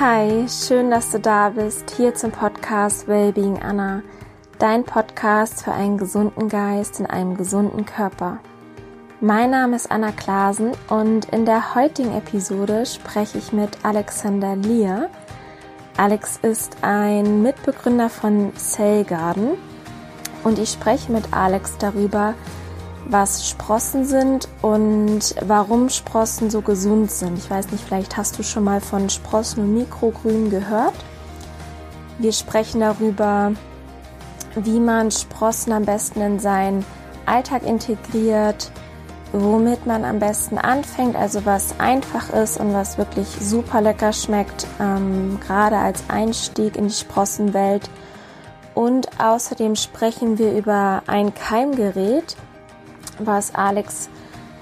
Hi, schön, dass du da bist, hier zum Podcast Wellbeing Anna, dein Podcast für einen gesunden Geist in einem gesunden Körper. Mein Name ist Anna Klasen und in der heutigen Episode spreche ich mit Alexander Lear. Alex ist ein Mitbegründer von Cell Garden und ich spreche mit Alex darüber, was Sprossen sind und warum Sprossen so gesund sind. Ich weiß nicht, vielleicht hast du schon mal von Sprossen und Mikrogrün gehört. Wir sprechen darüber, wie man Sprossen am besten in seinen Alltag integriert, womit man am besten anfängt, also was einfach ist und was wirklich super lecker schmeckt, ähm, gerade als Einstieg in die Sprossenwelt. Und außerdem sprechen wir über ein Keimgerät, was Alex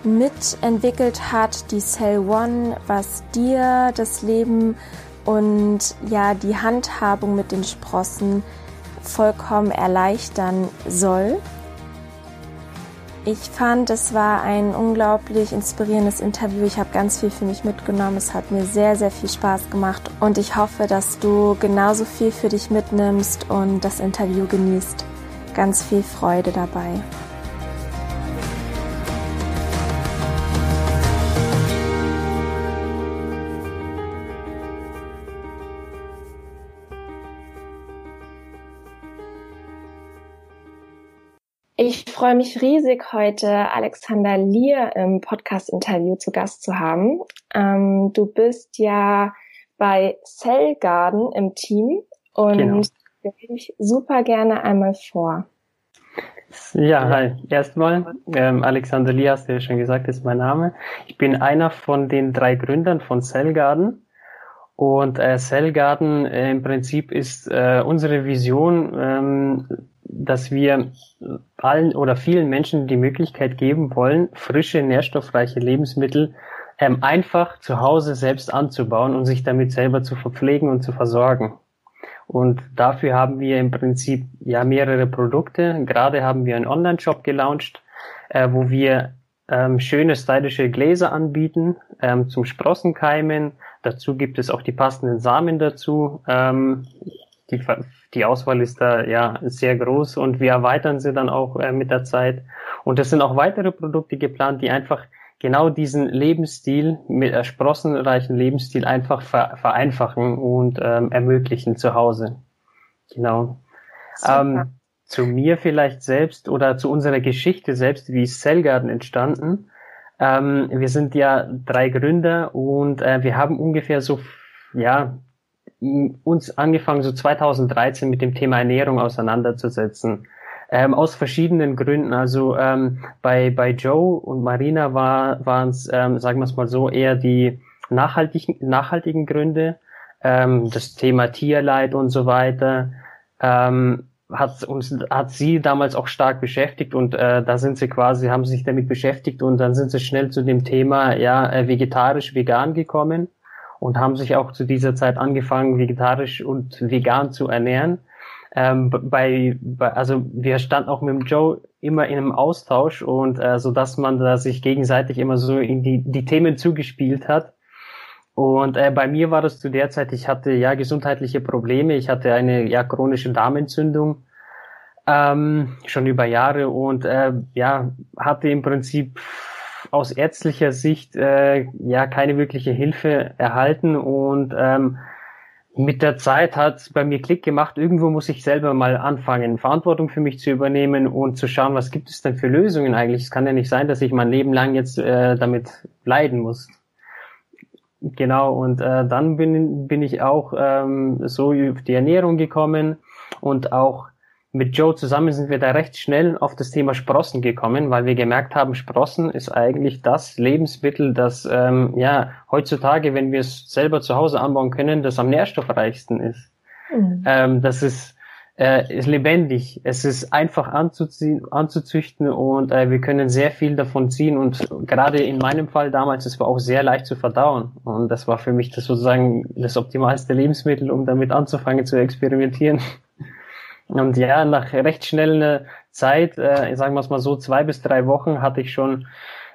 mitentwickelt hat, die Cell One, was dir das Leben und ja die Handhabung mit den Sprossen vollkommen erleichtern soll. Ich fand, es war ein unglaublich inspirierendes Interview. Ich habe ganz viel für mich mitgenommen. Es hat mir sehr, sehr viel Spaß gemacht und ich hoffe, dass du genauso viel für dich mitnimmst und das Interview genießt. Ganz viel Freude dabei. Ich freue mich riesig, heute Alexander Lier im Podcast-Interview zu Gast zu haben. Ähm, du bist ja bei Cell Garden im Team und genau. stelle mich super gerne einmal vor. Ja, hi. Erstmal, ähm, Alexander Lier, hast du ja schon gesagt, ist mein Name. Ich bin einer von den drei Gründern von Cell Garden. Und äh, Cell Garden äh, im Prinzip ist äh, unsere Vision, ähm, dass wir allen oder vielen Menschen die Möglichkeit geben wollen, frische, nährstoffreiche Lebensmittel ähm, einfach zu Hause selbst anzubauen und sich damit selber zu verpflegen und zu versorgen. Und dafür haben wir im Prinzip ja mehrere Produkte. Gerade haben wir einen Online-Shop gelauncht, äh, wo wir ähm, schöne stylische Gläser anbieten ähm, zum Sprossenkeimen. Dazu gibt es auch die passenden Samen dazu. Ähm, die die Auswahl ist da ja sehr groß und wir erweitern sie dann auch äh, mit der Zeit. Und es sind auch weitere Produkte geplant, die einfach genau diesen Lebensstil, mit äh, sprossenreichen Lebensstil einfach ver vereinfachen und ähm, ermöglichen zu Hause. Genau. Ähm, zu mir vielleicht selbst oder zu unserer Geschichte selbst, wie ist Cellgarden entstanden? Ähm, wir sind ja drei Gründer und äh, wir haben ungefähr so ja uns angefangen, so 2013 mit dem Thema Ernährung auseinanderzusetzen. Ähm, aus verschiedenen Gründen. Also ähm, bei, bei Joe und Marina war waren es, ähm, sagen wir es mal so, eher die nachhaltigen, nachhaltigen Gründe. Ähm, das Thema Tierleid und so weiter ähm, hat uns hat sie damals auch stark beschäftigt und äh, da sind sie quasi haben sich damit beschäftigt und dann sind sie schnell zu dem Thema ja äh, vegetarisch vegan gekommen und haben sich auch zu dieser Zeit angefangen, vegetarisch und vegan zu ernähren. Ähm, bei, bei, also wir standen auch mit dem Joe immer in einem Austausch und äh, so dass man da sich gegenseitig immer so in die, die Themen zugespielt hat. Und äh, bei mir war das zu der Zeit, ich hatte ja gesundheitliche Probleme, ich hatte eine ja chronische Darmentzündung ähm, schon über Jahre und äh, ja hatte im Prinzip aus ärztlicher Sicht äh, ja keine wirkliche Hilfe erhalten und ähm, mit der Zeit hat bei mir Klick gemacht, irgendwo muss ich selber mal anfangen, Verantwortung für mich zu übernehmen und zu schauen, was gibt es denn für Lösungen eigentlich. Es kann ja nicht sein, dass ich mein Leben lang jetzt äh, damit leiden muss. Genau, und äh, dann bin, bin ich auch ähm, so auf die Ernährung gekommen und auch mit Joe zusammen sind wir da recht schnell auf das Thema Sprossen gekommen, weil wir gemerkt haben, Sprossen ist eigentlich das Lebensmittel, das ähm, ja heutzutage, wenn wir es selber zu Hause anbauen können, das am nährstoffreichsten ist. Mhm. Ähm, das ist, äh, ist lebendig, es ist einfach anzuziehen, anzuzüchten und äh, wir können sehr viel davon ziehen und gerade in meinem Fall damals, es war auch sehr leicht zu verdauen und das war für mich das sozusagen das optimalste Lebensmittel, um damit anzufangen zu experimentieren. Und ja, nach recht schneller Zeit, äh, sagen wir es mal so, zwei bis drei Wochen hatte ich schon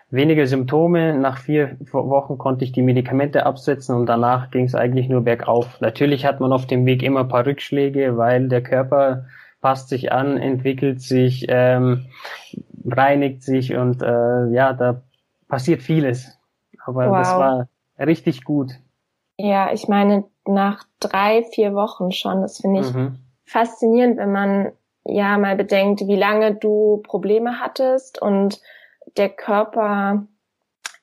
wenige Symptome. Nach vier Wochen konnte ich die Medikamente absetzen und danach ging es eigentlich nur bergauf. Natürlich hat man auf dem Weg immer ein paar Rückschläge, weil der Körper passt sich an, entwickelt sich, ähm, reinigt sich und äh, ja, da passiert vieles. Aber wow. das war richtig gut. Ja, ich meine, nach drei, vier Wochen schon, das finde ich mhm. Faszinierend, wenn man ja mal bedenkt, wie lange du Probleme hattest und der Körper,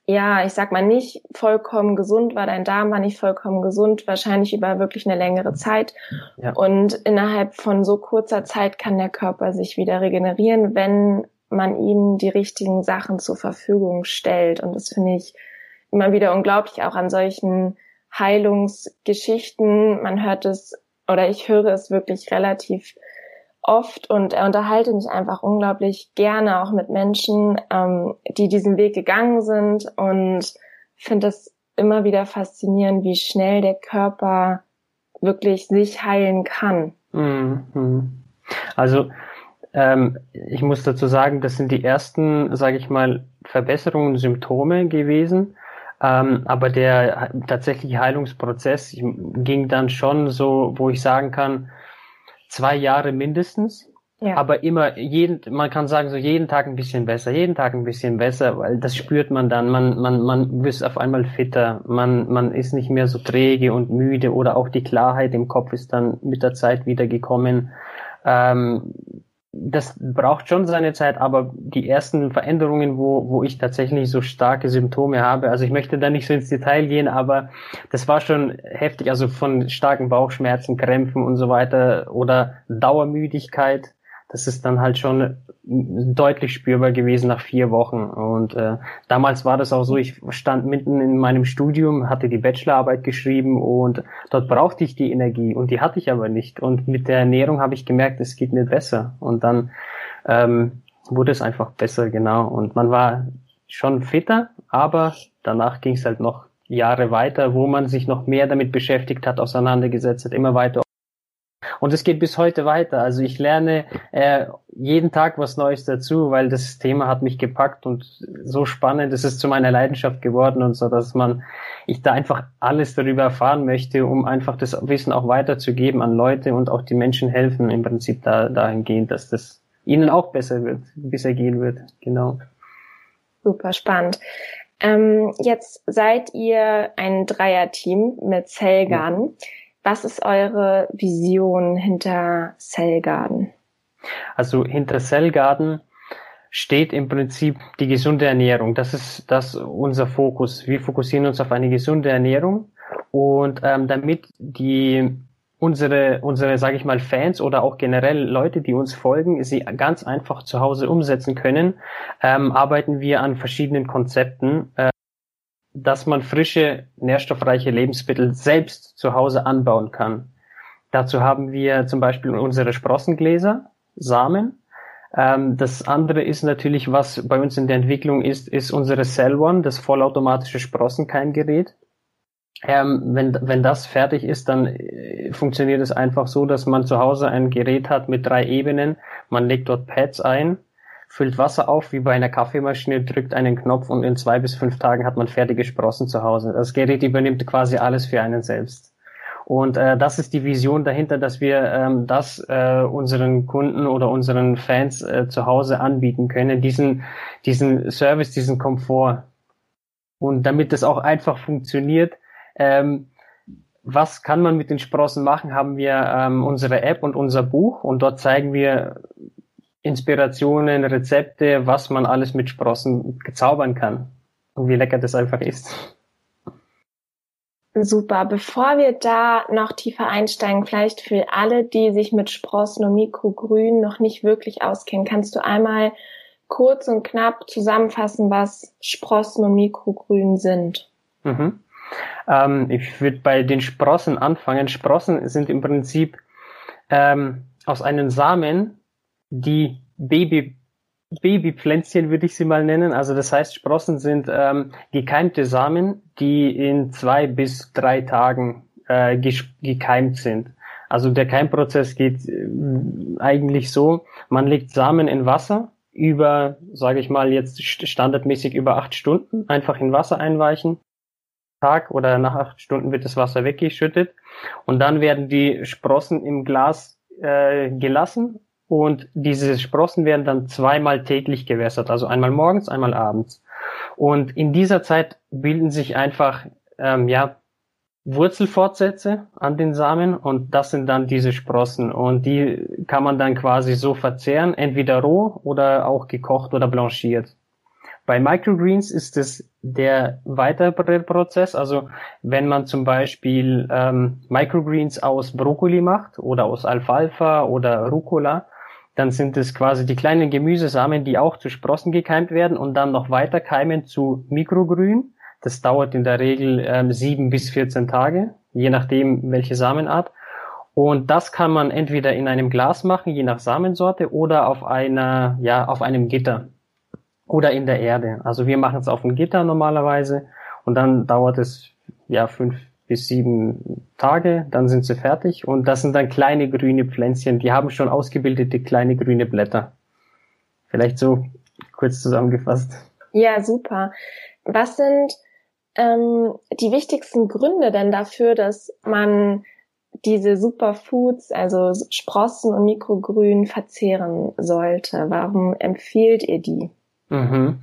ja, ich sag mal nicht vollkommen gesund war, dein Darm war nicht vollkommen gesund, wahrscheinlich über wirklich eine längere Zeit. Ja. Und innerhalb von so kurzer Zeit kann der Körper sich wieder regenerieren, wenn man ihm die richtigen Sachen zur Verfügung stellt. Und das finde ich immer wieder unglaublich, auch an solchen Heilungsgeschichten. Man hört es oder ich höre es wirklich relativ oft und er unterhalte mich einfach unglaublich gerne auch mit Menschen, ähm, die diesen Weg gegangen sind und finde es immer wieder faszinierend, wie schnell der Körper wirklich sich heilen kann. Mhm. Also ähm, ich muss dazu sagen, das sind die ersten, sage ich mal, Verbesserungen, Symptome gewesen. Ähm, aber der tatsächliche Heilungsprozess ging dann schon so, wo ich sagen kann, zwei Jahre mindestens. Ja. Aber immer jeden, man kann sagen, so jeden Tag ein bisschen besser, jeden Tag ein bisschen besser, weil das spürt man dann. Man, man, man wird auf einmal fitter. Man, man ist nicht mehr so träge und müde oder auch die Klarheit im Kopf ist dann mit der Zeit wieder gekommen. Ähm, das braucht schon seine Zeit, aber die ersten Veränderungen, wo, wo ich tatsächlich so starke Symptome habe, also ich möchte da nicht so ins Detail gehen, aber das war schon heftig, also von starken Bauchschmerzen, Krämpfen und so weiter oder Dauermüdigkeit, das ist dann halt schon deutlich spürbar gewesen nach vier Wochen. Und äh, damals war das auch so, ich stand mitten in meinem Studium, hatte die Bachelorarbeit geschrieben und dort brauchte ich die Energie und die hatte ich aber nicht. Und mit der Ernährung habe ich gemerkt, es geht mir besser. Und dann ähm, wurde es einfach besser, genau. Und man war schon fitter, aber danach ging es halt noch Jahre weiter, wo man sich noch mehr damit beschäftigt hat, auseinandergesetzt hat, immer weiter und es geht bis heute weiter. Also ich lerne äh, jeden Tag was Neues dazu, weil das Thema hat mich gepackt und so spannend. Es ist zu meiner Leidenschaft geworden und so, dass man, ich da einfach alles darüber erfahren möchte, um einfach das Wissen auch weiterzugeben an Leute und auch die Menschen helfen im Prinzip da, dahingehend, dass das ihnen auch besser wird, besser gehen wird. Genau. Super spannend. Ähm, jetzt seid ihr ein Dreierteam mit Zellgarden. Ja. Was ist eure Vision hinter Cellgarden? Also hinter Cellgarden steht im Prinzip die gesunde Ernährung. Das ist das unser Fokus. Wir fokussieren uns auf eine gesunde Ernährung und ähm, damit die unsere unsere sage ich mal Fans oder auch generell Leute, die uns folgen, sie ganz einfach zu Hause umsetzen können, ähm, arbeiten wir an verschiedenen Konzepten. Äh, dass man frische, nährstoffreiche Lebensmittel selbst zu Hause anbauen kann. Dazu haben wir zum Beispiel unsere Sprossengläser, Samen. Ähm, das andere ist natürlich, was bei uns in der Entwicklung ist, ist unsere Cell One, das vollautomatische Sprossenkeimgerät. Ähm, wenn, wenn das fertig ist, dann äh, funktioniert es einfach so, dass man zu Hause ein Gerät hat mit drei Ebenen. Man legt dort Pads ein, füllt Wasser auf wie bei einer Kaffeemaschine, drückt einen Knopf und in zwei bis fünf Tagen hat man fertige Sprossen zu Hause. Das Gerät übernimmt quasi alles für einen selbst. Und äh, das ist die Vision dahinter, dass wir ähm, das äh, unseren Kunden oder unseren Fans äh, zu Hause anbieten können, diesen, diesen Service, diesen Komfort. Und damit das auch einfach funktioniert, ähm, was kann man mit den Sprossen machen, haben wir ähm, unsere App und unser Buch und dort zeigen wir Inspirationen, Rezepte, was man alles mit Sprossen zaubern kann und wie lecker das einfach ist. Super. Bevor wir da noch tiefer einsteigen, vielleicht für alle, die sich mit Sprossen und Mikrogrün noch nicht wirklich auskennen, kannst du einmal kurz und knapp zusammenfassen, was Sprossen und Mikrogrün sind? Mhm. Ähm, ich würde bei den Sprossen anfangen. Sprossen sind im Prinzip ähm, aus einem Samen die Baby Babypflänzchen würde ich sie mal nennen. Also das heißt, Sprossen sind ähm, gekeimte Samen, die in zwei bis drei Tagen äh, gekeimt sind. Also der Keimprozess geht äh, eigentlich so, man legt Samen in Wasser, über, sage ich mal, jetzt standardmäßig über acht Stunden einfach in Wasser einweichen. Tag oder nach acht Stunden wird das Wasser weggeschüttet und dann werden die Sprossen im Glas äh, gelassen und diese Sprossen werden dann zweimal täglich gewässert, also einmal morgens, einmal abends. Und in dieser Zeit bilden sich einfach ähm, ja Wurzelfortsätze an den Samen und das sind dann diese Sprossen und die kann man dann quasi so verzehren, entweder roh oder auch gekocht oder blanchiert. Bei Microgreens ist es der weitere Prozess, also wenn man zum Beispiel ähm, Microgreens aus Brokkoli macht oder aus Alfalfa oder Rucola, dann sind es quasi die kleinen Gemüsesamen, die auch zu Sprossen gekeimt werden und dann noch weiter keimen zu Mikrogrün das dauert in der Regel ähm, sieben bis 14 Tage, je nachdem welche Samenart. Und das kann man entweder in einem Glas machen, je nach Samensorte, oder auf einer, ja, auf einem Gitter oder in der Erde. Also wir machen es auf einem Gitter normalerweise und dann dauert es ja fünf bis sieben Tage, dann sind sie fertig und das sind dann kleine grüne Pflänzchen, die haben schon ausgebildete kleine grüne Blätter. Vielleicht so kurz zusammengefasst. Ja, super. Was sind ähm, die wichtigsten Gründe denn dafür, dass man diese Superfoods, also Sprossen und Mikrogrün verzehren sollte? Warum empfiehlt ihr die? Mhm.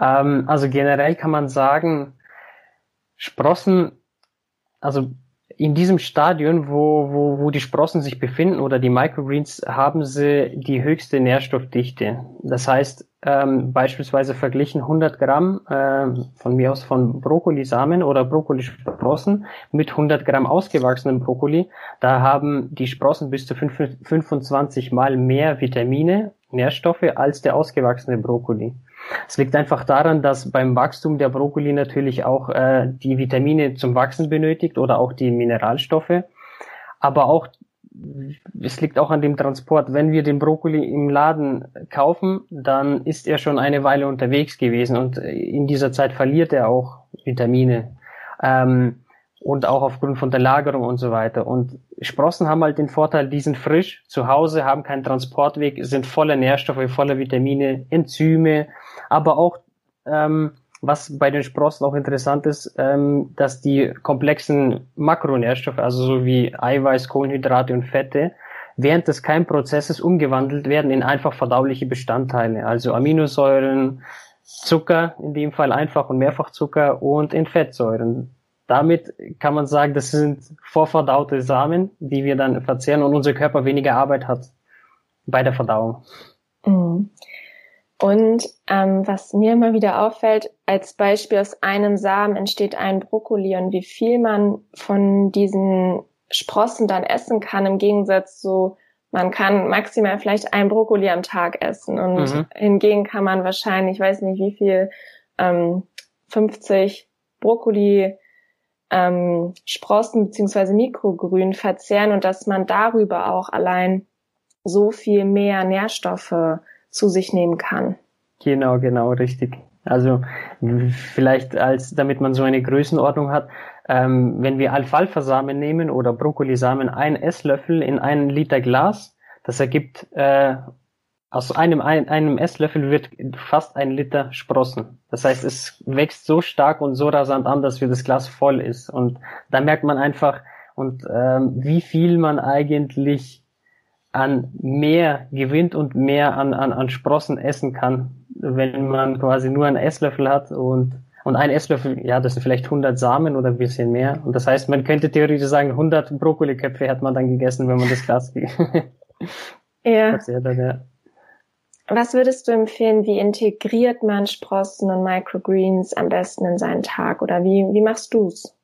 Ähm, also generell kann man sagen, Sprossen, also in diesem Stadion, wo, wo, wo die Sprossen sich befinden oder die Microgreens, haben sie die höchste Nährstoffdichte. Das heißt, ähm, beispielsweise verglichen 100 Gramm äh, von mir aus von Brokkolisamen oder Brokkolisprossen mit 100 Gramm ausgewachsenen Brokkoli, da haben die Sprossen bis zu 25 mal mehr Vitamine, Nährstoffe als der ausgewachsene Brokkoli. Es liegt einfach daran, dass beim Wachstum der Brokkoli natürlich auch äh, die Vitamine zum Wachsen benötigt oder auch die Mineralstoffe, aber auch es liegt auch an dem Transport. Wenn wir den Brokkoli im Laden kaufen, dann ist er schon eine Weile unterwegs gewesen und in dieser Zeit verliert er auch Vitamine. Ähm, und auch aufgrund von der Lagerung und so weiter. Und Sprossen haben halt den Vorteil, die sind frisch zu Hause, haben keinen Transportweg, sind voller Nährstoffe, voller Vitamine, Enzyme, aber auch ähm, was bei den Sprossen auch interessant ist, ähm, dass die komplexen Makronährstoffe, also so wie Eiweiß, Kohlenhydrate und Fette, während des Keimprozesses umgewandelt werden in einfach verdauliche Bestandteile, also Aminosäuren, Zucker, in dem Fall Einfach- und Mehrfachzucker und in Fettsäuren. Damit kann man sagen, das sind vorverdaute Samen, die wir dann verzehren und unser Körper weniger Arbeit hat bei der Verdauung. Mhm. Und ähm, was mir immer wieder auffällt, als Beispiel aus einem Samen entsteht ein Brokkoli und wie viel man von diesen Sprossen dann essen kann, im Gegensatz zu, man kann maximal vielleicht ein Brokkoli am Tag essen und mhm. hingegen kann man wahrscheinlich, ich weiß nicht wie viel, ähm, 50 Brokkoli ähm, Sprossen beziehungsweise Mikrogrün verzehren und dass man darüber auch allein so viel mehr Nährstoffe zu sich nehmen kann. Genau, genau, richtig. Also vielleicht als, damit man so eine Größenordnung hat, ähm, wenn wir Alfalfa-Samen nehmen oder Brokkolisamen, ein Esslöffel in einen Liter Glas, das ergibt äh, aus einem, ein, einem Esslöffel wird fast ein Liter Sprossen. Das heißt, es wächst so stark und so rasant an, dass wir das Glas voll ist. Und da merkt man einfach, und ähm, wie viel man eigentlich an mehr gewinnt und mehr an, an, an Sprossen essen kann, wenn man quasi nur einen Esslöffel hat und und ein Esslöffel, ja, das sind vielleicht 100 Samen oder ein bisschen mehr. Und das heißt, man könnte theoretisch sagen, 100 Brokkoliköpfe hat man dann gegessen, wenn man das Glas ja. ja. Was würdest du empfehlen, wie integriert man Sprossen und Microgreens am besten in seinen Tag oder wie, wie machst du's?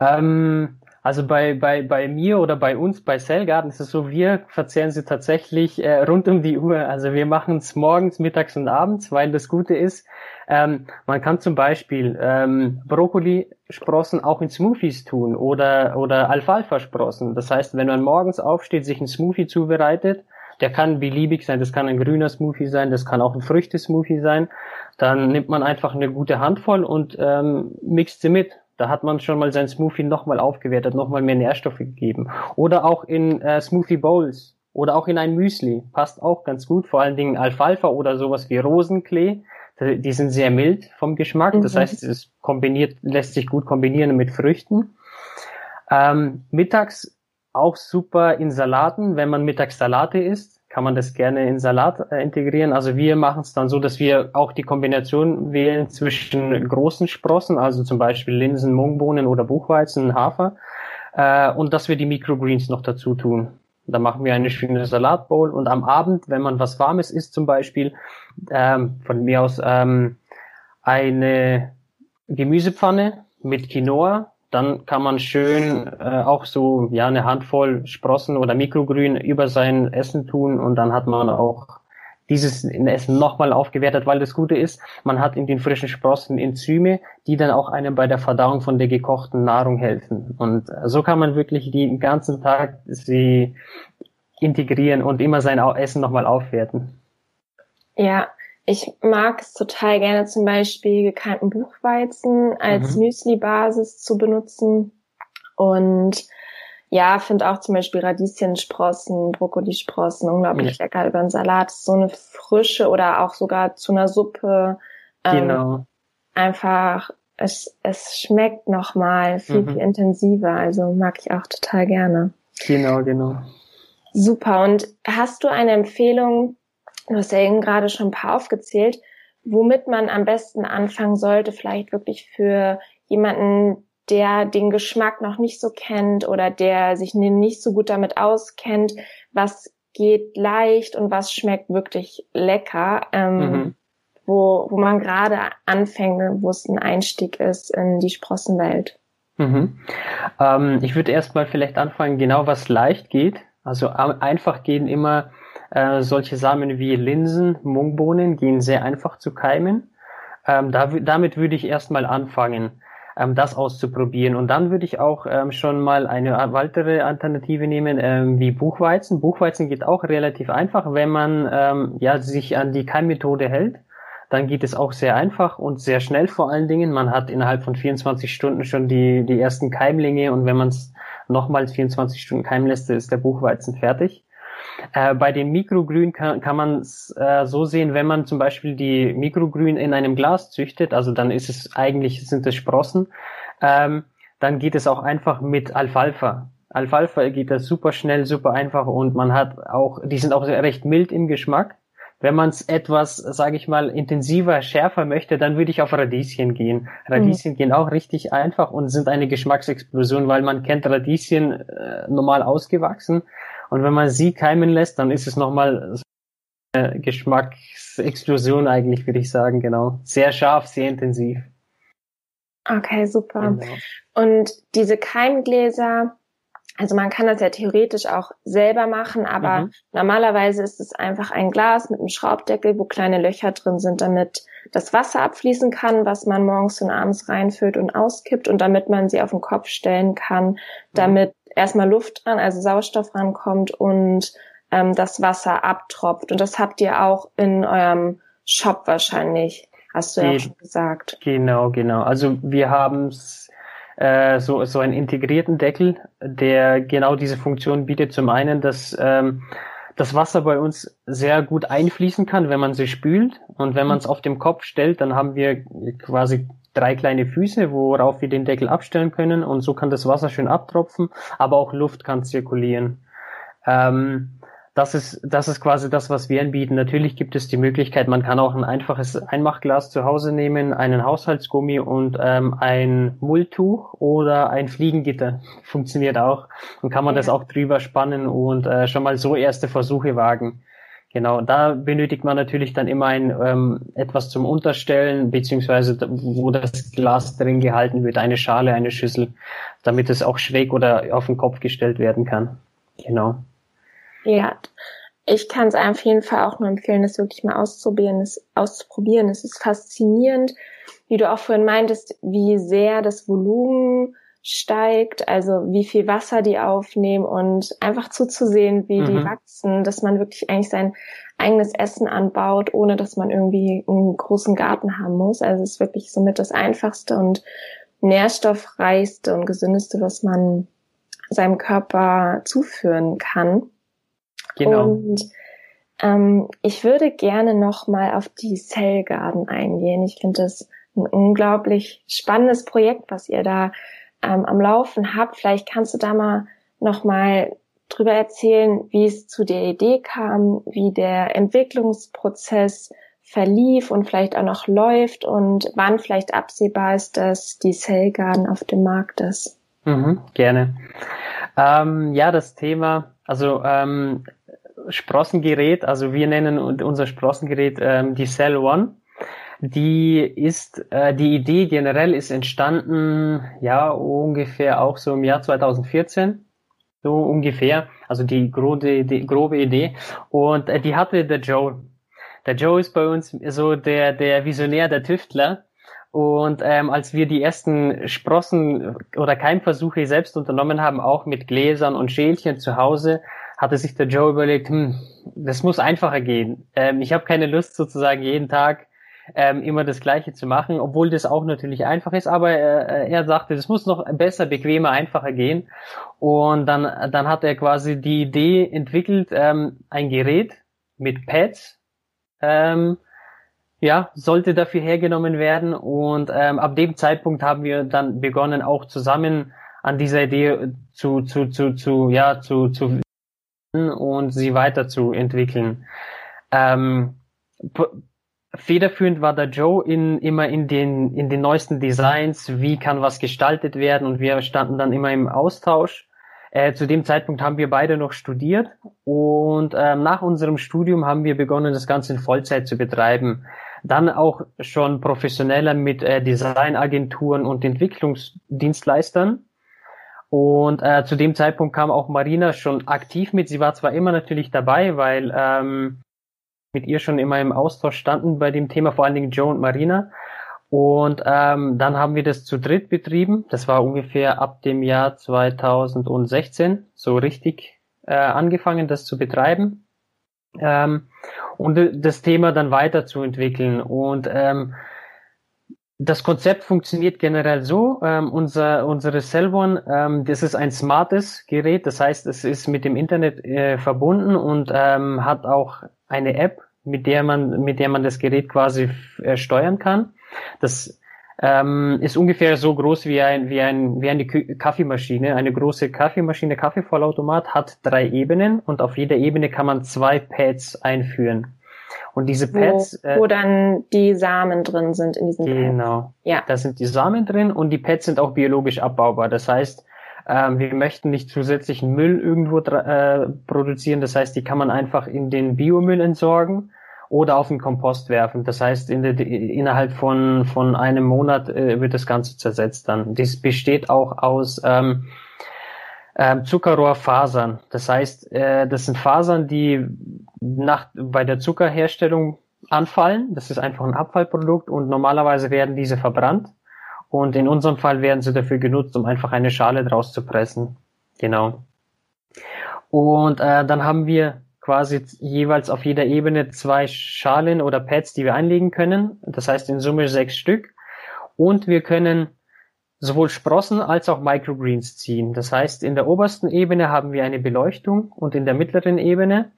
Ähm, also bei, bei, bei mir oder bei uns, bei Cellgarden ist es so, wir verzehren sie tatsächlich äh, rund um die Uhr. Also wir machen es morgens, mittags und abends, weil das Gute ist, ähm, man kann zum Beispiel ähm, Brokkoli-Sprossen auch in Smoothies tun oder, oder Alfalfa-Sprossen. Das heißt, wenn man morgens aufsteht, sich ein Smoothie zubereitet, der kann beliebig sein, das kann ein grüner Smoothie sein, das kann auch ein Früchtesmoothie sein, dann nimmt man einfach eine gute Handvoll und ähm, mixt sie mit da hat man schon mal sein Smoothie nochmal aufgewertet, nochmal mehr Nährstoffe gegeben. Oder auch in äh, Smoothie Bowls. oder auch in ein Müsli. Passt auch ganz gut, vor allen Dingen Alfalfa oder sowas wie Rosenklee. Die sind sehr mild vom Geschmack. Das mhm. heißt, es kombiniert, lässt sich gut kombinieren mit Früchten. Ähm, mittags auch super in Salaten, wenn man mittags Salate isst kann man das gerne in Salat äh, integrieren. Also wir machen es dann so, dass wir auch die Kombination wählen zwischen großen Sprossen, also zum Beispiel Linsen, Mungbohnen oder Buchweizen, Hafer, äh, und dass wir die Microgreens noch dazu tun. Da machen wir eine schöne Salatbowl und am Abend, wenn man was Warmes isst zum Beispiel, ähm, von mir aus ähm, eine Gemüsepfanne mit Quinoa, dann kann man schön äh, auch so ja eine Handvoll Sprossen oder Mikrogrün über sein Essen tun und dann hat man auch dieses Essen nochmal aufgewertet, weil das Gute ist, man hat in den frischen Sprossen Enzyme, die dann auch einem bei der Verdauung von der gekochten Nahrung helfen. Und so kann man wirklich den ganzen Tag sie integrieren und immer sein Essen nochmal aufwerten. Ja, ich mag es total gerne zum Beispiel gekeimten Buchweizen als mhm. Müsli-Basis zu benutzen und ja, finde auch zum Beispiel Radieschensprossen, Brokkolisprossen unglaublich ja. lecker über einen Salat. So eine frische oder auch sogar zu einer Suppe. Ähm, genau. Einfach, es, es schmeckt nochmal viel, mhm. viel intensiver. Also mag ich auch total gerne. Genau, genau. Super. Und hast du eine Empfehlung, du hast ja eben gerade schon ein paar aufgezählt, womit man am besten anfangen sollte, vielleicht wirklich für jemanden, der den Geschmack noch nicht so kennt oder der sich nicht so gut damit auskennt, was geht leicht und was schmeckt wirklich lecker, ähm, mhm. wo, wo man gerade anfängt, wo es ein Einstieg ist in die Sprossenwelt. Mhm. Ähm, ich würde erstmal vielleicht anfangen, genau was leicht geht. Also einfach gehen immer äh, solche Samen wie Linsen, Mungbohnen gehen sehr einfach zu keimen. Ähm, da, damit würde ich erstmal anfangen, ähm, das auszuprobieren. Und dann würde ich auch ähm, schon mal eine weitere Alternative nehmen, ähm, wie Buchweizen. Buchweizen geht auch relativ einfach, wenn man ähm, ja, sich an die Keimmethode hält. Dann geht es auch sehr einfach und sehr schnell vor allen Dingen. Man hat innerhalb von 24 Stunden schon die, die ersten Keimlinge und wenn man es nochmals 24 Stunden keimen lässt, ist der Buchweizen fertig. Äh, bei den Mikrogrün kann, kann man es äh, so sehen, wenn man zum Beispiel die Mikrogrün in einem Glas züchtet, also dann ist es eigentlich, sind es Sprossen, ähm, dann geht es auch einfach mit Alfalfa. Alfalfa geht das super schnell, super einfach und man hat auch, die sind auch recht mild im Geschmack. Wenn man es etwas, sage ich mal, intensiver, schärfer möchte, dann würde ich auf Radieschen gehen. Radieschen mhm. gehen auch richtig einfach und sind eine Geschmacksexplosion, weil man kennt Radieschen äh, normal ausgewachsen und wenn man sie keimen lässt, dann ist es nochmal eine Geschmacksexplosion eigentlich, würde ich sagen, genau. Sehr scharf, sehr intensiv. Okay, super. Genau. Und diese Keimgläser, also man kann das ja theoretisch auch selber machen, aber mhm. normalerweise ist es einfach ein Glas mit einem Schraubdeckel, wo kleine Löcher drin sind, damit das Wasser abfließen kann, was man morgens und abends reinfüllt und auskippt und damit man sie auf den Kopf stellen kann, mhm. damit erstmal Luft dran, also Sauerstoff rankommt und ähm, das Wasser abtropft. Und das habt ihr auch in eurem Shop wahrscheinlich, hast du ja auch schon gesagt. Genau, genau. Also wir haben äh, so, so einen integrierten Deckel, der genau diese Funktion bietet. Zum einen, dass ähm, das Wasser bei uns sehr gut einfließen kann, wenn man sie spült. Und wenn man es auf dem Kopf stellt, dann haben wir quasi drei kleine Füße, worauf wir den Deckel abstellen können und so kann das Wasser schön abtropfen, aber auch Luft kann zirkulieren. Ähm, das ist, das ist quasi das, was wir anbieten. Natürlich gibt es die Möglichkeit, man kann auch ein einfaches Einmachglas zu Hause nehmen, einen Haushaltsgummi und ähm, ein Mulltuch oder ein Fliegengitter. Funktioniert auch. Und kann man ja. das auch drüber spannen und äh, schon mal so erste Versuche wagen. Genau, da benötigt man natürlich dann immer ein ähm, etwas zum Unterstellen, beziehungsweise wo das Glas drin gehalten wird, eine Schale, eine Schüssel, damit es auch schräg oder auf den Kopf gestellt werden kann. Genau. Ja, ich kann es auf jeden Fall auch nur empfehlen, das wirklich mal auszuprobieren. Es, auszuprobieren. Es ist faszinierend, wie du auch vorhin meintest, wie sehr das Volumen steigt, also wie viel Wasser die aufnehmen und einfach zuzusehen, wie mhm. die wachsen, dass man wirklich eigentlich sein eigenes Essen anbaut, ohne dass man irgendwie einen großen Garten haben muss. Also es ist wirklich somit das einfachste und nährstoffreichste und gesündeste, was man seinem Körper zuführen kann. Genau. Und ähm, ich würde gerne nochmal auf die Cell Garden eingehen. Ich finde das ein unglaublich spannendes Projekt, was ihr da ähm, am Laufen habt. Vielleicht kannst du da mal nochmal drüber erzählen, wie es zu der Idee kam, wie der Entwicklungsprozess verlief und vielleicht auch noch läuft und wann vielleicht absehbar ist, dass die Cell Garden auf dem Markt ist. Mhm, gerne. Ähm, ja, das Thema, also ähm, Sprossengerät, also wir nennen unser Sprossengerät ähm, die Cell One. Die ist, äh, die Idee generell ist entstanden, ja, ungefähr auch so im Jahr 2014. So ungefähr, also die grobe, die grobe Idee. Und äh, die hatte der Joe. Der Joe ist bei uns so der, der Visionär, der Tüftler. Und ähm, als wir die ersten Sprossen oder Keimversuche selbst unternommen haben, auch mit Gläsern und Schälchen zu Hause, hatte sich der Joe überlegt, hm, das muss einfacher gehen. Ähm, ich habe keine Lust sozusagen jeden Tag ähm, immer das Gleiche zu machen, obwohl das auch natürlich einfach ist, aber äh, er sagte, das muss noch besser, bequemer, einfacher gehen. Und dann, dann hat er quasi die Idee entwickelt, ähm, ein Gerät mit Pads, ähm, ja, sollte dafür hergenommen werden. Und ähm, ab dem Zeitpunkt haben wir dann begonnen, auch zusammen an dieser Idee zu, zu, zu, zu, ja, zu, zu und sie weiterzuentwickeln. Ähm, federführend war der Joe in, immer in den, in den neuesten Designs, wie kann was gestaltet werden und wir standen dann immer im Austausch. Äh, zu dem Zeitpunkt haben wir beide noch studiert und äh, nach unserem Studium haben wir begonnen, das Ganze in Vollzeit zu betreiben. Dann auch schon professioneller mit äh, Designagenturen und Entwicklungsdienstleistern. Und äh, zu dem Zeitpunkt kam auch Marina schon aktiv mit. Sie war zwar immer natürlich dabei, weil ähm, mit ihr schon immer im Austausch standen bei dem Thema, vor allen Dingen Joe und Marina. Und ähm, dann haben wir das zu dritt betrieben. Das war ungefähr ab dem Jahr 2016 so richtig äh, angefangen, das zu betreiben. Ähm, und das Thema dann weiterzuentwickeln. Und ähm, das Konzept funktioniert generell so. Ähm, unser, unsere Cellone, ähm, das ist ein smartes Gerät. Das heißt, es ist mit dem Internet äh, verbunden und ähm, hat auch eine App, mit der man, mit der man das Gerät quasi äh, steuern kann. Das ähm, ist ungefähr so groß wie ein, wie ein, wie eine Kaffeemaschine. Eine große Kaffeemaschine, Kaffeevollautomat hat drei Ebenen und auf jeder Ebene kann man zwei Pads einführen. Und diese Pads. Wo, wo äh, dann die Samen drin sind in diesen genau. Pads. Genau. Ja. Da sind die Samen drin und die Pads sind auch biologisch abbaubar. Das heißt, ähm, wir möchten nicht zusätzlichen Müll irgendwo äh, produzieren. Das heißt, die kann man einfach in den Biomüll entsorgen oder auf den Kompost werfen. Das heißt, in der, innerhalb von, von einem Monat äh, wird das Ganze zersetzt dann. Das besteht auch aus ähm, äh, Zuckerrohrfasern. Das heißt, äh, das sind Fasern, die nach, bei der Zuckerherstellung anfallen. Das ist einfach ein Abfallprodukt und normalerweise werden diese verbrannt. Und in unserem Fall werden sie dafür genutzt, um einfach eine Schale draus zu pressen. Genau. Und äh, dann haben wir quasi jeweils auf jeder Ebene zwei Schalen oder Pads, die wir einlegen können. Das heißt in Summe sechs Stück. Und wir können sowohl Sprossen als auch Microgreens ziehen. Das heißt, in der obersten Ebene haben wir eine Beleuchtung und in der mittleren Ebene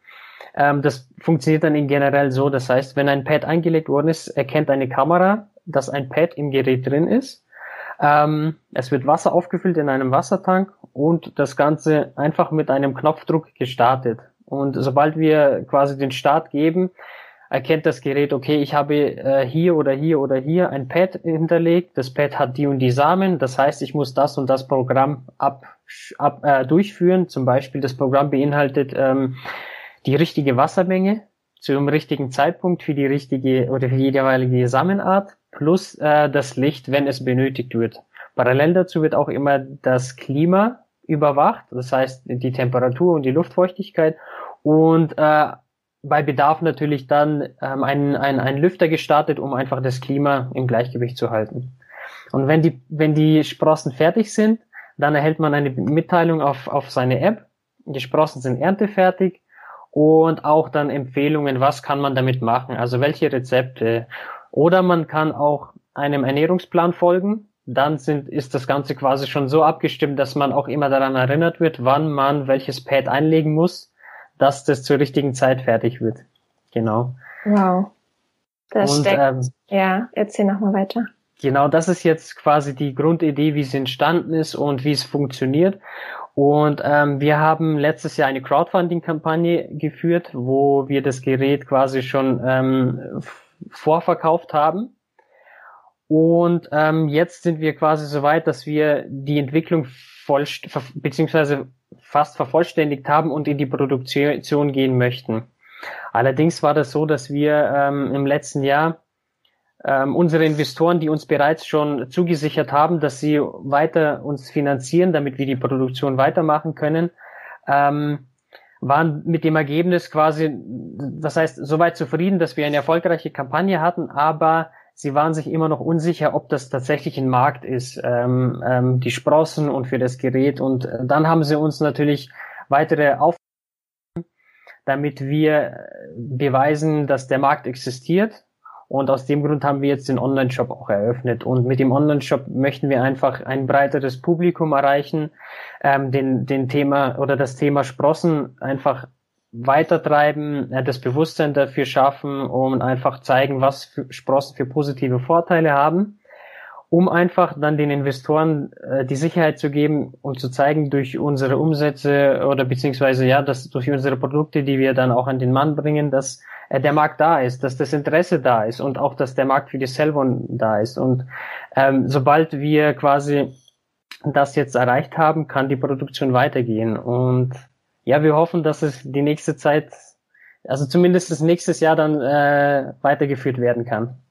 ähm, das funktioniert dann in generell so. Das heißt, wenn ein Pad eingelegt worden ist, erkennt eine Kamera, dass ein Pad im Gerät drin ist. Ähm, es wird Wasser aufgefüllt in einem Wassertank und das Ganze einfach mit einem Knopfdruck gestartet. Und sobald wir quasi den Start geben, erkennt das Gerät, okay, ich habe äh, hier oder hier oder hier ein Pad hinterlegt, das Pad hat die und die Samen, das heißt, ich muss das und das Programm ab, ab äh, durchführen. Zum Beispiel das Programm beinhaltet ähm, die richtige Wassermenge zum richtigen Zeitpunkt für die richtige oder für die jeweilige Samenart plus äh, das Licht, wenn es benötigt wird. Parallel dazu wird auch immer das Klima überwacht, das heißt die Temperatur und die Luftfeuchtigkeit und äh, bei Bedarf natürlich dann ähm, ein, ein, ein Lüfter gestartet, um einfach das Klima im Gleichgewicht zu halten. Und wenn die, wenn die Sprossen fertig sind, dann erhält man eine Mitteilung auf, auf seine App. Die Sprossen sind erntefertig und auch dann Empfehlungen, was kann man damit machen, also welche Rezepte. Oder man kann auch einem Ernährungsplan folgen. Dann sind, ist das Ganze quasi schon so abgestimmt, dass man auch immer daran erinnert wird, wann man welches Pad einlegen muss, dass das zur richtigen Zeit fertig wird. Genau. Wow. Das und, steckt. Ähm, ja, erzähl nochmal weiter. Genau, das ist jetzt quasi die Grundidee, wie es entstanden ist und wie es funktioniert. Und ähm, wir haben letztes Jahr eine Crowdfunding-Kampagne geführt, wo wir das Gerät quasi schon ähm, vorverkauft haben. Und ähm, jetzt sind wir quasi so weit, dass wir die Entwicklung beziehungsweise fast vervollständigt haben und in die Produktion gehen möchten. Allerdings war das so, dass wir ähm, im letzten Jahr ähm, unsere Investoren, die uns bereits schon zugesichert haben, dass sie weiter uns finanzieren, damit wir die Produktion weitermachen können, ähm, waren mit dem Ergebnis quasi, das heißt, soweit zufrieden, dass wir eine erfolgreiche Kampagne hatten, aber sie waren sich immer noch unsicher, ob das tatsächlich ein Markt ist, ähm, ähm, die Sprossen und für das Gerät. Und dann haben sie uns natürlich weitere Aufgaben, damit wir beweisen, dass der Markt existiert. Und aus dem Grund haben wir jetzt den Online-Shop auch eröffnet. Und mit dem Online-Shop möchten wir einfach ein breiteres Publikum erreichen, ähm, den, den Thema oder das Thema Sprossen einfach weitertreiben, äh, das Bewusstsein dafür schaffen und einfach zeigen, was für Sprossen für positive Vorteile haben, um einfach dann den Investoren äh, die Sicherheit zu geben und zu zeigen durch unsere Umsätze oder beziehungsweise ja, dass durch unsere Produkte, die wir dann auch an den Mann bringen, dass äh, der Markt da ist, dass das Interesse da ist und auch, dass der Markt für die Selvon da ist. Und ähm, sobald wir quasi das jetzt erreicht haben, kann die Produktion weitergehen und ja, wir hoffen, dass es die nächste Zeit, also zumindest das nächstes Jahr dann äh, weitergeführt werden kann.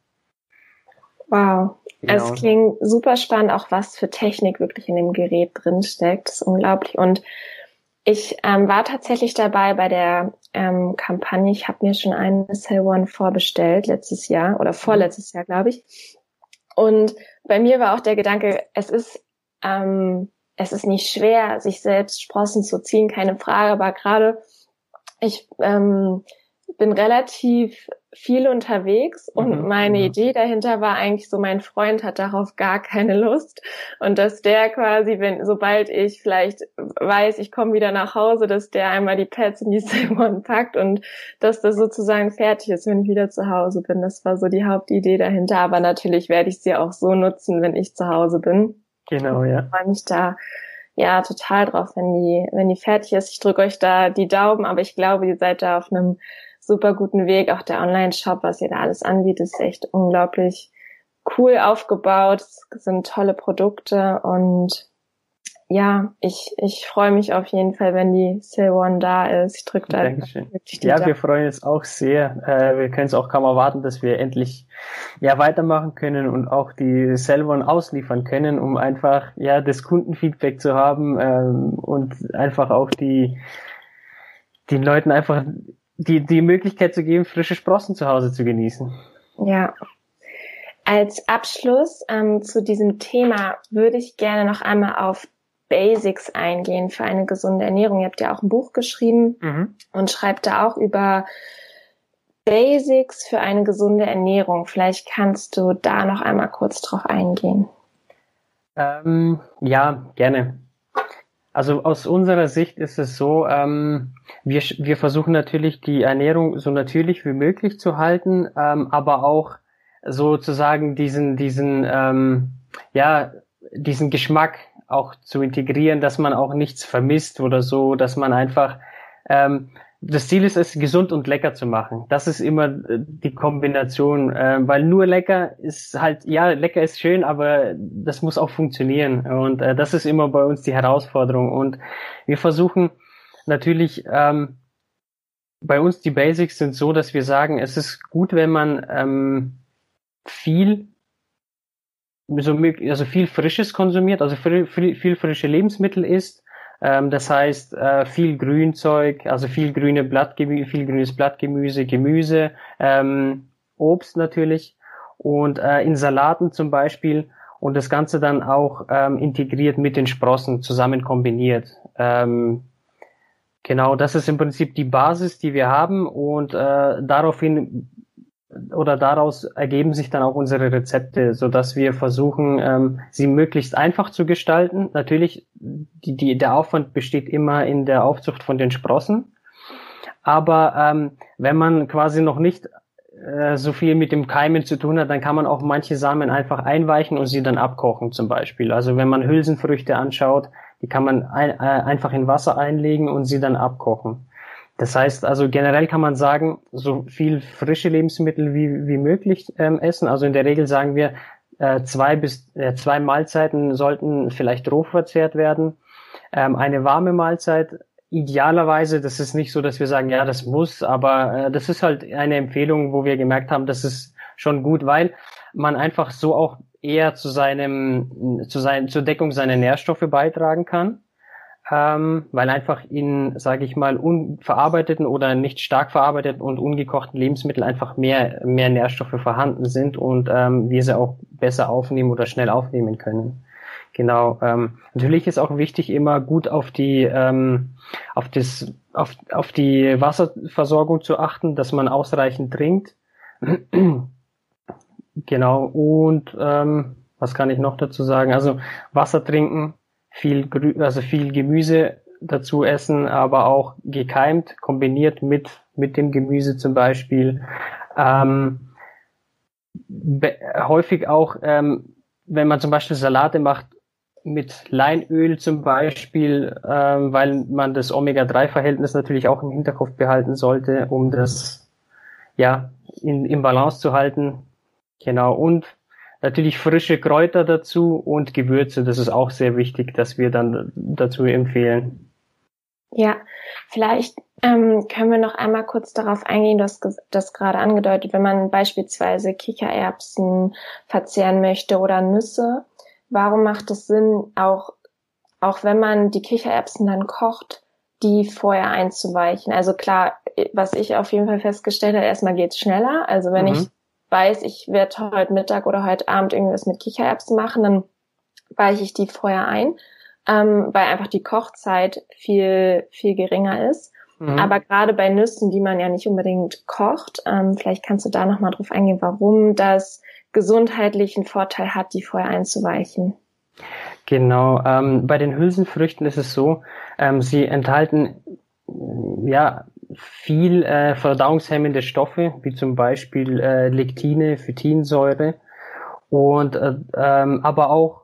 Wow. Genau. Es klingt super spannend, auch was für Technik wirklich in dem Gerät drin steckt. Das ist unglaublich. Und ich ähm, war tatsächlich dabei bei der ähm, Kampagne. Ich habe mir schon eine Cell One vorbestellt letztes Jahr oder vorletztes Jahr, glaube ich. Und bei mir war auch der Gedanke, es ist ähm, es ist nicht schwer, sich selbst Sprossen zu ziehen, keine Frage, aber gerade ich ähm, bin relativ viel unterwegs und mhm, meine ja. Idee dahinter war eigentlich so, mein Freund hat darauf gar keine Lust und dass der quasi, wenn sobald ich vielleicht weiß, ich komme wieder nach Hause, dass der einmal die Pads in die Simon packt und dass das sozusagen fertig ist, wenn ich wieder zu Hause bin. Das war so die Hauptidee dahinter, aber natürlich werde ich sie auch so nutzen, wenn ich zu Hause bin. Genau, ja. Ich freue mich da ja total drauf, wenn die, wenn die fertig ist. Ich drücke euch da die Daumen, aber ich glaube, ihr seid da auf einem super guten Weg. Auch der Online-Shop, was ihr da alles anbietet, ist echt unglaublich cool aufgebaut. Es sind tolle Produkte und ja, ich, ich freue mich auf jeden Fall, wenn die Sil One da ist. Ich drücke da Dankeschön. wirklich die Ja, Daumen. wir freuen uns auch sehr. Äh, wir können es auch kaum erwarten, dass wir endlich ja weitermachen können und auch die Sil One ausliefern können, um einfach ja das Kundenfeedback zu haben ähm, und einfach auch die den Leuten einfach die die Möglichkeit zu geben, frische Sprossen zu Hause zu genießen. Ja, als Abschluss ähm, zu diesem Thema würde ich gerne noch einmal auf Basics eingehen für eine gesunde Ernährung. Ihr habt ja auch ein Buch geschrieben mhm. und schreibt da auch über Basics für eine gesunde Ernährung. Vielleicht kannst du da noch einmal kurz drauf eingehen. Ähm, ja, gerne. Also aus unserer Sicht ist es so, ähm, wir, wir versuchen natürlich die Ernährung so natürlich wie möglich zu halten, ähm, aber auch sozusagen diesen, diesen, ähm, ja, diesen Geschmack auch zu integrieren, dass man auch nichts vermisst oder so, dass man einfach ähm, das Ziel ist es, gesund und lecker zu machen. Das ist immer äh, die Kombination, äh, weil nur lecker ist halt, ja, lecker ist schön, aber das muss auch funktionieren. Und äh, das ist immer bei uns die Herausforderung. Und wir versuchen natürlich, ähm, bei uns die Basics sind so, dass wir sagen, es ist gut, wenn man ähm, viel so also viel Frisches konsumiert, also viel, viel frische Lebensmittel isst. Ähm, das heißt äh, viel Grünzeug, also viel grüne Blattgemüse, viel grünes Blattgemüse, Gemüse, ähm, Obst natürlich und äh, in Salaten zum Beispiel und das Ganze dann auch ähm, integriert mit den Sprossen zusammen kombiniert. Ähm, genau, das ist im Prinzip die Basis, die wir haben und äh, daraufhin oder daraus ergeben sich dann auch unsere Rezepte, so dass wir versuchen, ähm, sie möglichst einfach zu gestalten. Natürlich, die, die, der Aufwand besteht immer in der Aufzucht von den Sprossen. Aber ähm, wenn man quasi noch nicht äh, so viel mit dem Keimen zu tun hat, dann kann man auch manche Samen einfach einweichen und sie dann abkochen zum Beispiel. Also wenn man Hülsenfrüchte anschaut, die kann man ein, äh, einfach in Wasser einlegen und sie dann abkochen. Das heißt also generell kann man sagen, so viel frische Lebensmittel wie, wie möglich ähm, essen. Also in der Regel sagen wir, äh, zwei bis äh, zwei Mahlzeiten sollten vielleicht roh verzehrt werden. Ähm, eine warme Mahlzeit idealerweise, das ist nicht so, dass wir sagen, ja, das muss, aber äh, das ist halt eine Empfehlung, wo wir gemerkt haben, das ist schon gut, weil man einfach so auch eher zu seinem, zu sein, zur Deckung seiner Nährstoffe beitragen kann ähm, weil einfach in, sage ich mal, unverarbeiteten oder nicht stark verarbeiteten und ungekochten Lebensmitteln einfach mehr, mehr Nährstoffe vorhanden sind und ähm, wir sie auch besser aufnehmen oder schnell aufnehmen können. Genau. Ähm, natürlich ist auch wichtig, immer gut auf die ähm, auf das auf, auf die Wasserversorgung zu achten, dass man ausreichend trinkt. genau. Und ähm, was kann ich noch dazu sagen? Also Wasser trinken, viel, also viel Gemüse dazu essen, aber auch gekeimt, kombiniert mit, mit dem Gemüse zum Beispiel. Ähm, häufig auch, ähm, wenn man zum Beispiel Salate macht, mit Leinöl zum Beispiel, ähm, weil man das Omega-3-Verhältnis natürlich auch im Hinterkopf behalten sollte, um das ja in, in Balance zu halten. Genau. Und Natürlich frische Kräuter dazu und Gewürze. Das ist auch sehr wichtig, dass wir dann dazu empfehlen. Ja, vielleicht ähm, können wir noch einmal kurz darauf eingehen, du hast das gerade angedeutet, wenn man beispielsweise Kichererbsen verzehren möchte oder Nüsse, warum macht es Sinn, auch, auch wenn man die Kichererbsen dann kocht, die vorher einzuweichen? Also klar, was ich auf jeden Fall festgestellt habe, erstmal geht's schneller. Also wenn mhm. ich weiß, ich werde heute Mittag oder heute Abend irgendwas mit Kichererbsen machen, dann weiche ich die vorher ein, ähm, weil einfach die Kochzeit viel, viel geringer ist. Mhm. Aber gerade bei Nüssen, die man ja nicht unbedingt kocht, ähm, vielleicht kannst du da nochmal drauf eingehen, warum das gesundheitlichen Vorteil hat, die vorher einzuweichen. Genau, ähm, bei den Hülsenfrüchten ist es so, ähm, sie enthalten ja viel äh, verdauungshemmende Stoffe, wie zum Beispiel äh, Lektine, Phytinsäure und äh, ähm, aber auch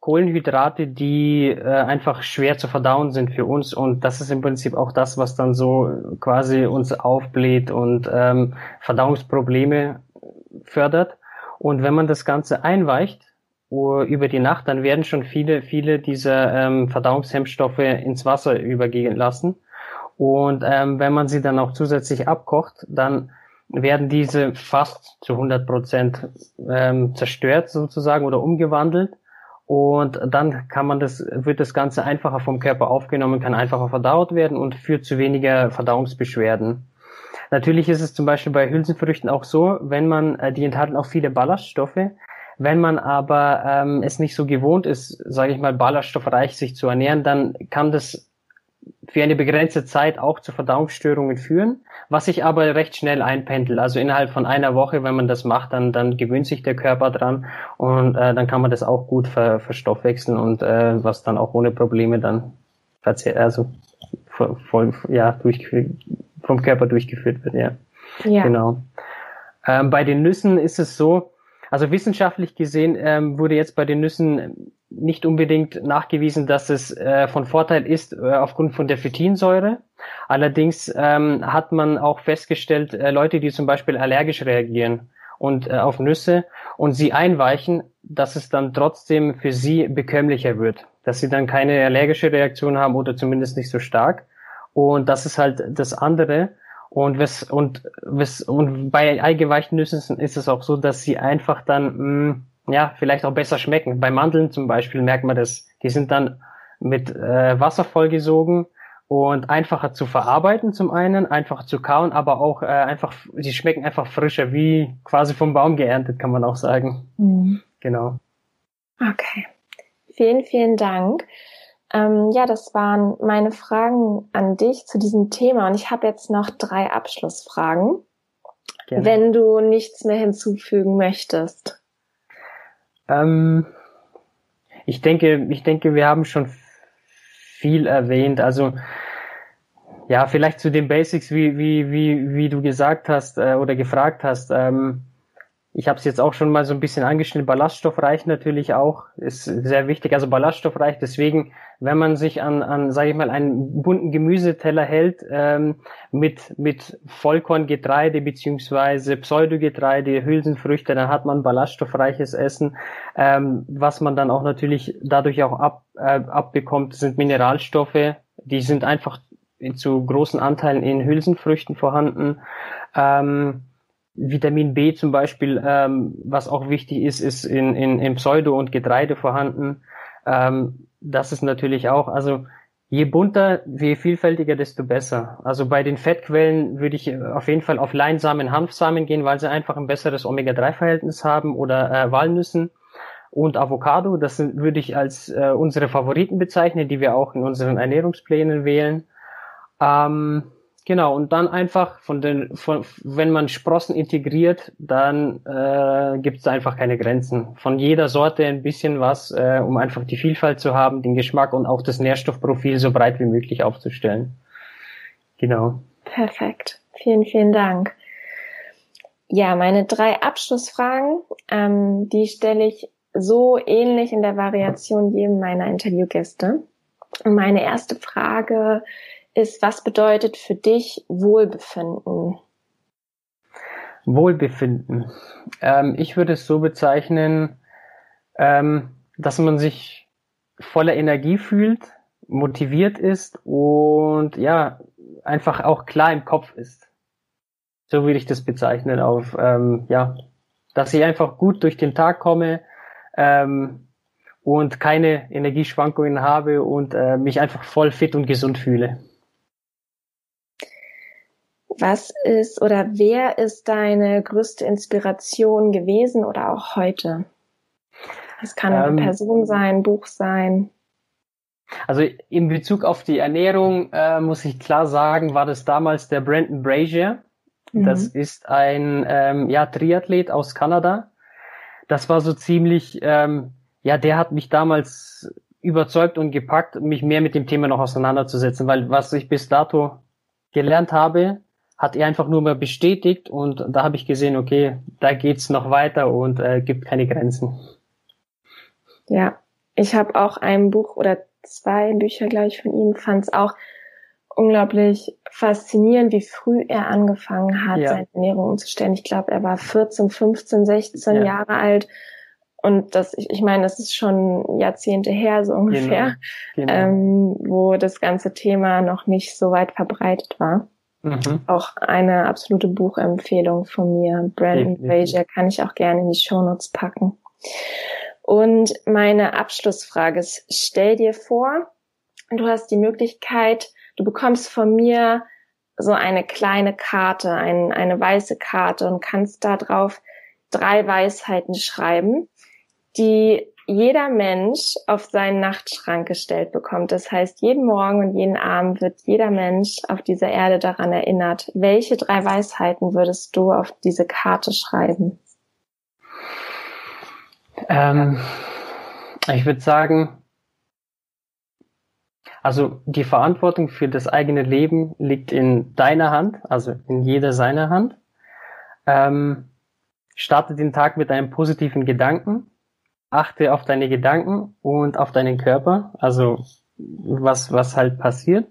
Kohlenhydrate, die äh, einfach schwer zu verdauen sind für uns und das ist im Prinzip auch das, was dann so quasi uns aufbläht und ähm, Verdauungsprobleme fördert. Und wenn man das Ganze einweicht über die Nacht, dann werden schon viele, viele dieser ähm, Verdauungshemmstoffe ins Wasser übergehen lassen und ähm, wenn man sie dann auch zusätzlich abkocht, dann werden diese fast zu 100 Prozent ähm, zerstört sozusagen oder umgewandelt. Und dann kann man das, wird das Ganze einfacher vom Körper aufgenommen, kann einfacher verdaut werden und führt zu weniger Verdauungsbeschwerden. Natürlich ist es zum Beispiel bei Hülsenfrüchten auch so, wenn man, äh, die enthalten auch viele Ballaststoffe. Wenn man aber ähm, es nicht so gewohnt ist, sage ich mal, ballaststoffreich sich zu ernähren, dann kann das für eine begrenzte Zeit auch zu Verdauungsstörungen führen, was sich aber recht schnell einpendelt. Also innerhalb von einer Woche, wenn man das macht, dann, dann gewöhnt sich der Körper dran und äh, dann kann man das auch gut ver, verstoffwechseln und äh, was dann auch ohne Probleme dann also voll, ja, durchgeführt, vom Körper durchgeführt wird, ja. Ja. Genau. Ähm, bei den Nüssen ist es so, also wissenschaftlich gesehen ähm, wurde jetzt bei den Nüssen nicht unbedingt nachgewiesen, dass es äh, von Vorteil ist äh, aufgrund von der Phytinsäure. Allerdings ähm, hat man auch festgestellt, äh, Leute, die zum Beispiel allergisch reagieren und äh, auf Nüsse und sie einweichen, dass es dann trotzdem für sie bekömmlicher wird, dass sie dann keine allergische Reaktion haben oder zumindest nicht so stark. Und das ist halt das andere. Und, was, und, was, und bei eingeweichten Nüssen ist es auch so, dass sie einfach dann mh, mm, ja, vielleicht auch besser schmecken. Bei Mandeln zum Beispiel merkt man das. Die sind dann mit äh, Wasser vollgesogen und einfacher zu verarbeiten zum einen, einfacher zu kauen, aber auch äh, einfach, sie schmecken einfach frischer, wie quasi vom Baum geerntet, kann man auch sagen. Mhm. Genau. Okay. Vielen, vielen Dank. Ähm, ja, das waren meine Fragen an dich zu diesem Thema und ich habe jetzt noch drei Abschlussfragen, Gerne. wenn du nichts mehr hinzufügen möchtest. Ähm, ich denke, ich denke, wir haben schon viel erwähnt. Also ja, vielleicht zu den Basics, wie, wie, wie, wie du gesagt hast äh, oder gefragt hast. Ähm, ich habe es jetzt auch schon mal so ein bisschen angeschnitten. Ballaststoffreich natürlich auch ist sehr wichtig. Also ballaststoffreich. Deswegen, wenn man sich an, an sage ich mal, einen bunten Gemüseteller hält ähm, mit mit Vollkorngetreide beziehungsweise Pseudogetreide, Hülsenfrüchte, dann hat man ballaststoffreiches Essen. Ähm, was man dann auch natürlich dadurch auch ab, äh, abbekommt, sind Mineralstoffe. Die sind einfach zu großen Anteilen in Hülsenfrüchten vorhanden. Ähm, Vitamin B zum Beispiel, ähm, was auch wichtig ist, ist in, in, in Pseudo und Getreide vorhanden. Ähm, das ist natürlich auch, also je bunter, je vielfältiger, desto besser. Also bei den Fettquellen würde ich auf jeden Fall auf Leinsamen, Hanfsamen gehen, weil sie einfach ein besseres Omega-3-Verhältnis haben oder äh, Walnüssen und Avocado. Das sind, würde ich als äh, unsere Favoriten bezeichnen, die wir auch in unseren Ernährungsplänen wählen. Ähm, Genau, und dann einfach von den, von, wenn man Sprossen integriert, dann äh, gibt es einfach keine Grenzen. Von jeder Sorte ein bisschen was, äh, um einfach die Vielfalt zu haben, den Geschmack und auch das Nährstoffprofil so breit wie möglich aufzustellen. Genau. Perfekt. Vielen, vielen Dank. Ja, meine drei Abschlussfragen, ähm, die stelle ich so ähnlich in der Variation jedem meiner Interviewgäste. Meine erste Frage ist, was bedeutet für dich Wohlbefinden? Wohlbefinden. Ähm, ich würde es so bezeichnen, ähm, dass man sich voller Energie fühlt, motiviert ist und ja, einfach auch klar im Kopf ist. So würde ich das bezeichnen auf, ähm, ja, dass ich einfach gut durch den Tag komme ähm, und keine Energieschwankungen habe und äh, mich einfach voll fit und gesund fühle. Was ist oder wer ist deine größte Inspiration gewesen oder auch heute? Es kann eine ähm, Person sein, Buch sein. Also in Bezug auf die Ernährung äh, muss ich klar sagen, war das damals der Brandon Brazier. Mhm. Das ist ein ähm, ja, Triathlet aus Kanada. Das war so ziemlich, ähm, ja, der hat mich damals überzeugt und gepackt, mich mehr mit dem Thema noch auseinanderzusetzen, weil was ich bis dato gelernt habe, hat er einfach nur mal bestätigt und da habe ich gesehen, okay, da geht's noch weiter und äh, gibt keine Grenzen. Ja, ich habe auch ein Buch oder zwei Bücher, glaube ich, von ihm, fand es auch unglaublich faszinierend, wie früh er angefangen hat, ja. seine Ernährung umzustellen. Ich glaube, er war 14, 15, 16 ja. Jahre alt. Und das, ich, ich meine, das ist schon Jahrzehnte her, so ungefähr, genau. Genau. Ähm, wo das ganze Thema noch nicht so weit verbreitet war. Mhm. Auch eine absolute Buchempfehlung von mir. Brandon Fraser kann ich auch gerne in die Shownotes packen. Und meine Abschlussfrage ist, stell dir vor, du hast die Möglichkeit, du bekommst von mir so eine kleine Karte, ein, eine weiße Karte und kannst da drauf drei Weisheiten schreiben, die jeder Mensch auf seinen Nachtschrank gestellt bekommt. Das heißt, jeden Morgen und jeden Abend wird jeder Mensch auf dieser Erde daran erinnert. Welche drei Weisheiten würdest du auf diese Karte schreiben? Ähm, ich würde sagen, also die Verantwortung für das eigene Leben liegt in deiner Hand, also in jeder seiner Hand. Ähm, starte den Tag mit einem positiven Gedanken achte auf deine Gedanken und auf deinen Körper, also was, was halt passiert.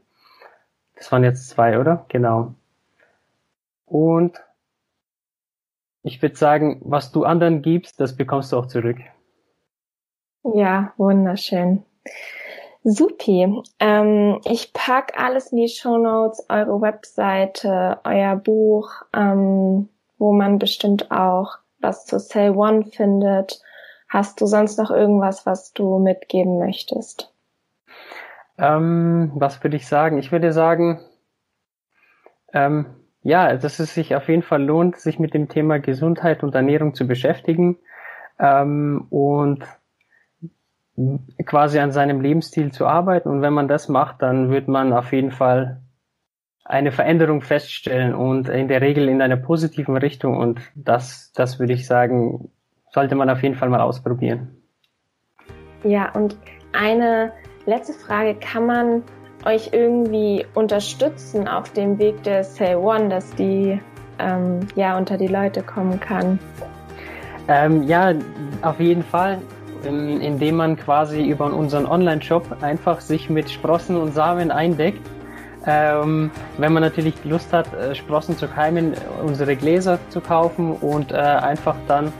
Das waren jetzt zwei, oder? Genau. Und ich würde sagen, was du anderen gibst, das bekommst du auch zurück. Ja, wunderschön. Supi. Ähm, ich pack alles in die Show Notes, eure Webseite, euer Buch, ähm, wo man bestimmt auch was zu Cell One findet Hast du sonst noch irgendwas, was du mitgeben möchtest? Ähm, was würde ich sagen? Ich würde sagen, ähm, ja, dass es sich auf jeden Fall lohnt, sich mit dem Thema Gesundheit und Ernährung zu beschäftigen ähm, und quasi an seinem Lebensstil zu arbeiten. Und wenn man das macht, dann wird man auf jeden Fall eine Veränderung feststellen und in der Regel in einer positiven Richtung. Und das, das würde ich sagen, sollte man auf jeden Fall mal ausprobieren. Ja, und eine letzte Frage, kann man euch irgendwie unterstützen auf dem Weg der Say One, dass die ähm, ja unter die Leute kommen kann? Ähm, ja, auf jeden Fall, indem man quasi über unseren Online-Shop einfach sich mit Sprossen und Samen eindeckt. Ähm, wenn man natürlich Lust hat, äh, Sprossen zu keimen, unsere Gläser zu kaufen und äh, einfach dann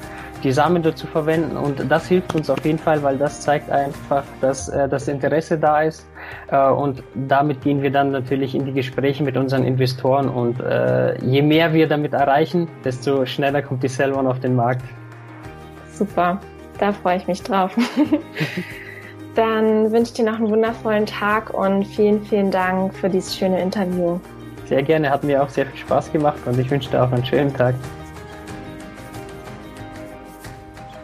die Samen dazu verwenden. Und das hilft uns auf jeden Fall, weil das zeigt einfach, dass äh, das Interesse da ist. Äh, und damit gehen wir dann natürlich in die Gespräche mit unseren Investoren. Und äh, je mehr wir damit erreichen, desto schneller kommt die Cell One auf den Markt. Super, da freue ich mich drauf. Dann wünsche ich dir noch einen wundervollen Tag und vielen, vielen Dank für dieses schöne Interview. Sehr gerne, hat mir auch sehr viel Spaß gemacht und ich wünsche dir auch einen schönen Tag.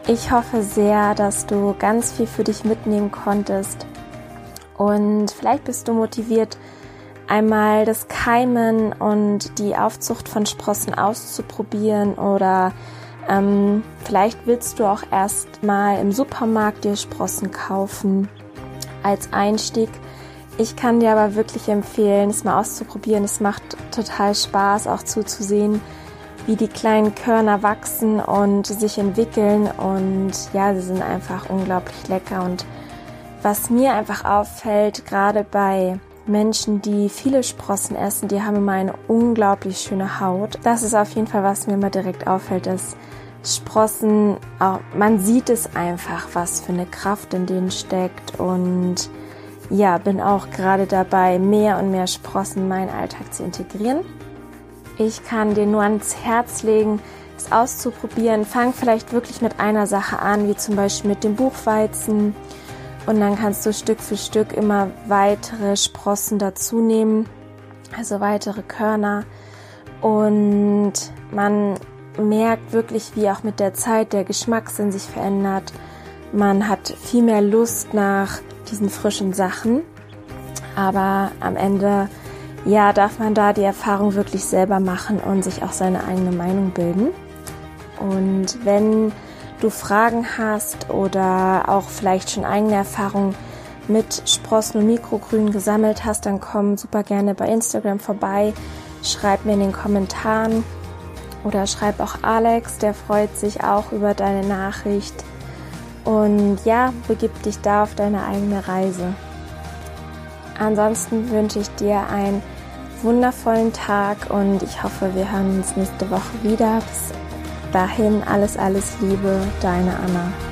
Ich hoffe sehr, dass du ganz viel für dich mitnehmen konntest und vielleicht bist du motiviert, einmal das Keimen und die Aufzucht von Sprossen auszuprobieren oder ähm, vielleicht willst du auch erst mal im Supermarkt dir Sprossen kaufen als Einstieg. Ich kann dir aber wirklich empfehlen, es mal auszuprobieren. Es macht total Spaß, auch zuzusehen, wie die kleinen Körner wachsen und sich entwickeln. Und ja, sie sind einfach unglaublich lecker. Und was mir einfach auffällt, gerade bei Menschen, die viele Sprossen essen, die haben immer eine unglaublich schöne Haut. Das ist auf jeden Fall, was mir immer direkt auffällt, dass Sprossen, man sieht es einfach, was für eine Kraft in denen steckt und ja, bin auch gerade dabei, mehr und mehr Sprossen in meinen Alltag zu integrieren. Ich kann dir nur ans Herz legen, es auszuprobieren. Fang vielleicht wirklich mit einer Sache an, wie zum Beispiel mit dem Buchweizen. Und dann kannst du Stück für Stück immer weitere Sprossen dazu nehmen, also weitere Körner. Und man merkt wirklich, wie auch mit der Zeit der Geschmackssinn sich verändert. Man hat viel mehr Lust nach diesen frischen Sachen. Aber am Ende, ja, darf man da die Erfahrung wirklich selber machen und sich auch seine eigene Meinung bilden. Und wenn du Fragen hast oder auch vielleicht schon eigene Erfahrungen mit Sprossen und Mikrogrün gesammelt hast, dann komm super gerne bei Instagram vorbei. Schreib mir in den Kommentaren oder schreib auch Alex, der freut sich auch über deine Nachricht. Und ja, begib dich da auf deine eigene Reise. Ansonsten wünsche ich dir einen wundervollen Tag und ich hoffe, wir hören uns nächste Woche wieder. Bis dahin alles, alles Liebe, deine Anna.